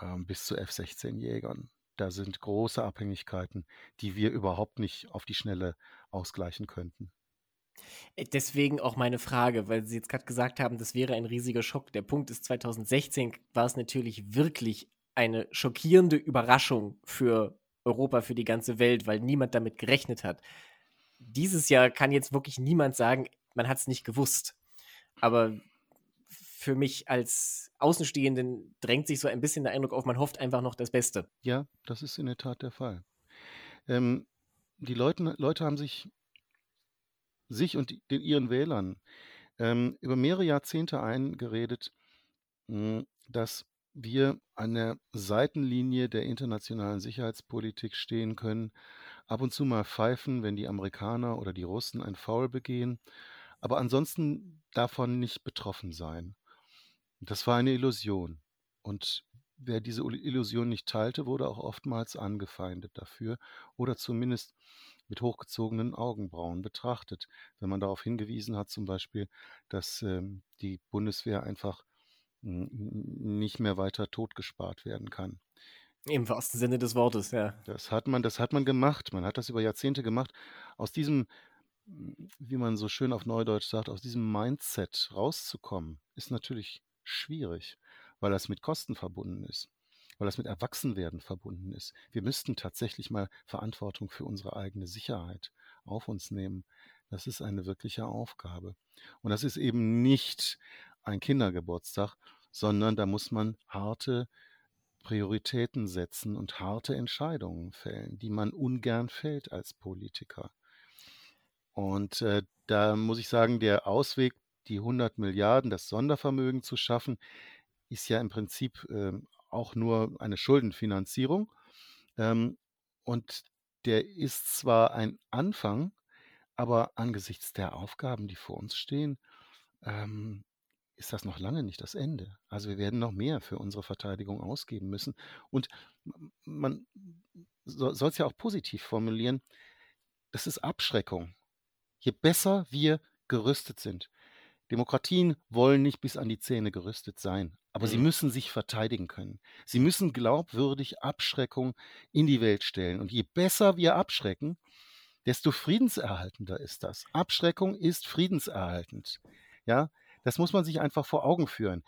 ähm, bis zu F-16-Jägern. Da sind große Abhängigkeiten, die wir überhaupt nicht auf die Schnelle ausgleichen könnten. Äh, deswegen auch meine Frage, weil Sie jetzt gerade gesagt haben, das wäre ein riesiger Schock. Der Punkt ist, 2016 war es natürlich wirklich eine schockierende Überraschung für Europa, für die ganze Welt, weil niemand damit gerechnet hat. Dieses Jahr kann jetzt wirklich niemand sagen, man hat es nicht gewusst. Aber für mich als Außenstehenden drängt sich so ein bisschen der Eindruck auf, man hofft einfach noch das Beste. Ja, das ist in der Tat der Fall. Ähm, die Leute, Leute haben sich, sich und den, ihren Wählern ähm, über mehrere Jahrzehnte eingeredet, mh, hm, dass wir an der Seitenlinie der internationalen Sicherheitspolitik stehen können, ab und zu mal pfeifen, wenn die Amerikaner oder die Russen ein Foul begehen, aber ansonsten davon nicht betroffen sein. Das war eine Illusion. Und wer diese Illusion nicht teilte, wurde auch oftmals angefeindet dafür oder zumindest mit hochgezogenen Augenbrauen betrachtet, wenn man darauf hingewiesen hat, zum Beispiel, dass ähm, die Bundeswehr einfach nicht mehr weiter totgespart werden kann. Im wahrsten Sinne des Wortes, ja. Das hat man, das hat man gemacht. Man hat das über Jahrzehnte gemacht. Aus diesem, wie man so schön auf Neudeutsch sagt, aus diesem Mindset rauszukommen, ist natürlich schwierig, weil das mit Kosten verbunden ist, weil das mit Erwachsenwerden verbunden ist. Wir müssten tatsächlich mal Verantwortung für unsere eigene Sicherheit auf uns nehmen. Das ist eine wirkliche Aufgabe. Und das ist eben nicht ein Kindergeburtstag, sondern da muss man harte Prioritäten setzen und harte Entscheidungen fällen, die man ungern fällt als Politiker. Und äh, da muss ich sagen, der Ausweg die 100 Milliarden, das Sondervermögen zu schaffen, ist ja im Prinzip äh, auch nur eine Schuldenfinanzierung. Ähm, und der ist zwar ein Anfang, aber angesichts der Aufgaben, die vor uns stehen, ähm, ist das noch lange nicht das Ende. Also wir werden noch mehr für unsere Verteidigung ausgeben müssen. Und man soll es ja auch positiv formulieren. Das ist Abschreckung. Je besser wir gerüstet sind, Demokratien wollen nicht bis an die Zähne gerüstet sein, aber mhm. sie müssen sich verteidigen können. Sie müssen glaubwürdig Abschreckung in die Welt stellen. Und je besser wir abschrecken, desto friedenserhaltender ist das. Abschreckung ist friedenserhaltend. Ja, das muss man sich einfach vor Augen führen.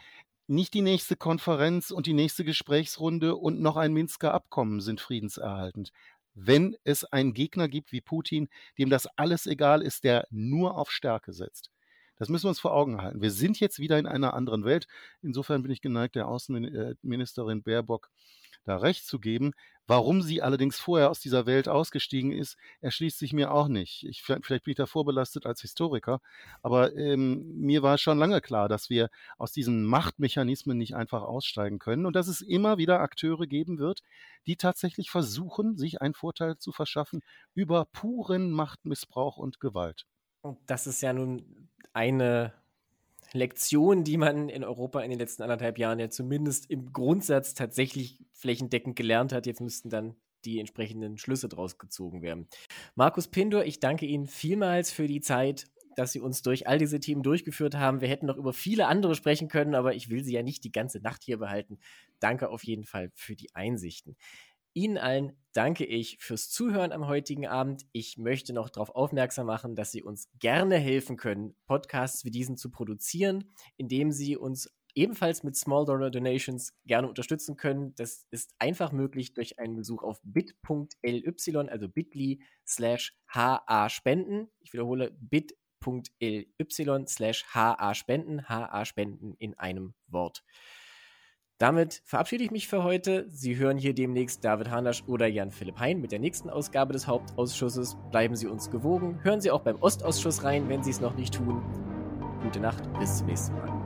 Nicht die nächste Konferenz und die nächste Gesprächsrunde und noch ein Minsker Abkommen sind friedenserhaltend. Wenn es einen Gegner gibt wie Putin, dem das alles egal ist, der nur auf Stärke setzt. Das müssen wir uns vor Augen halten. Wir sind jetzt wieder in einer anderen Welt. Insofern bin ich geneigt, der Außenministerin Baerbock da recht zu geben. Warum sie allerdings vorher aus dieser Welt ausgestiegen ist, erschließt sich mir auch nicht. Ich, vielleicht bin ich da vorbelastet als Historiker, aber ähm, mir war schon lange klar, dass wir aus diesen Machtmechanismen nicht einfach aussteigen können und dass es immer wieder Akteure geben wird, die tatsächlich versuchen, sich einen Vorteil zu verschaffen über puren Machtmissbrauch und Gewalt. Und das ist ja nun eine Lektion, die man in Europa in den letzten anderthalb Jahren ja zumindest im Grundsatz tatsächlich flächendeckend gelernt hat. Jetzt müssten dann die entsprechenden Schlüsse draus gezogen werden. Markus Pindor, ich danke Ihnen vielmals für die Zeit, dass Sie uns durch all diese Themen durchgeführt haben. Wir hätten noch über viele andere sprechen können, aber ich will Sie ja nicht die ganze Nacht hier behalten. Danke auf jeden Fall für die Einsichten. Ihnen allen danke ich fürs Zuhören am heutigen Abend. Ich möchte noch darauf aufmerksam machen, dass Sie uns gerne helfen können, Podcasts wie diesen zu produzieren, indem Sie uns ebenfalls mit Small Dollar Donations gerne unterstützen können. Das ist einfach möglich durch einen Besuch auf bit.ly, also bit.ly slash ha spenden. Ich wiederhole bit.ly slash ha spenden, ha spenden in einem Wort. Damit verabschiede ich mich für heute. Sie hören hier demnächst David Hanasch oder Jan Philipp Hein mit der nächsten Ausgabe des Hauptausschusses. Bleiben Sie uns gewogen. Hören Sie auch beim Ostausschuss rein, wenn Sie es noch nicht tun. Gute Nacht, bis zum nächsten Mal.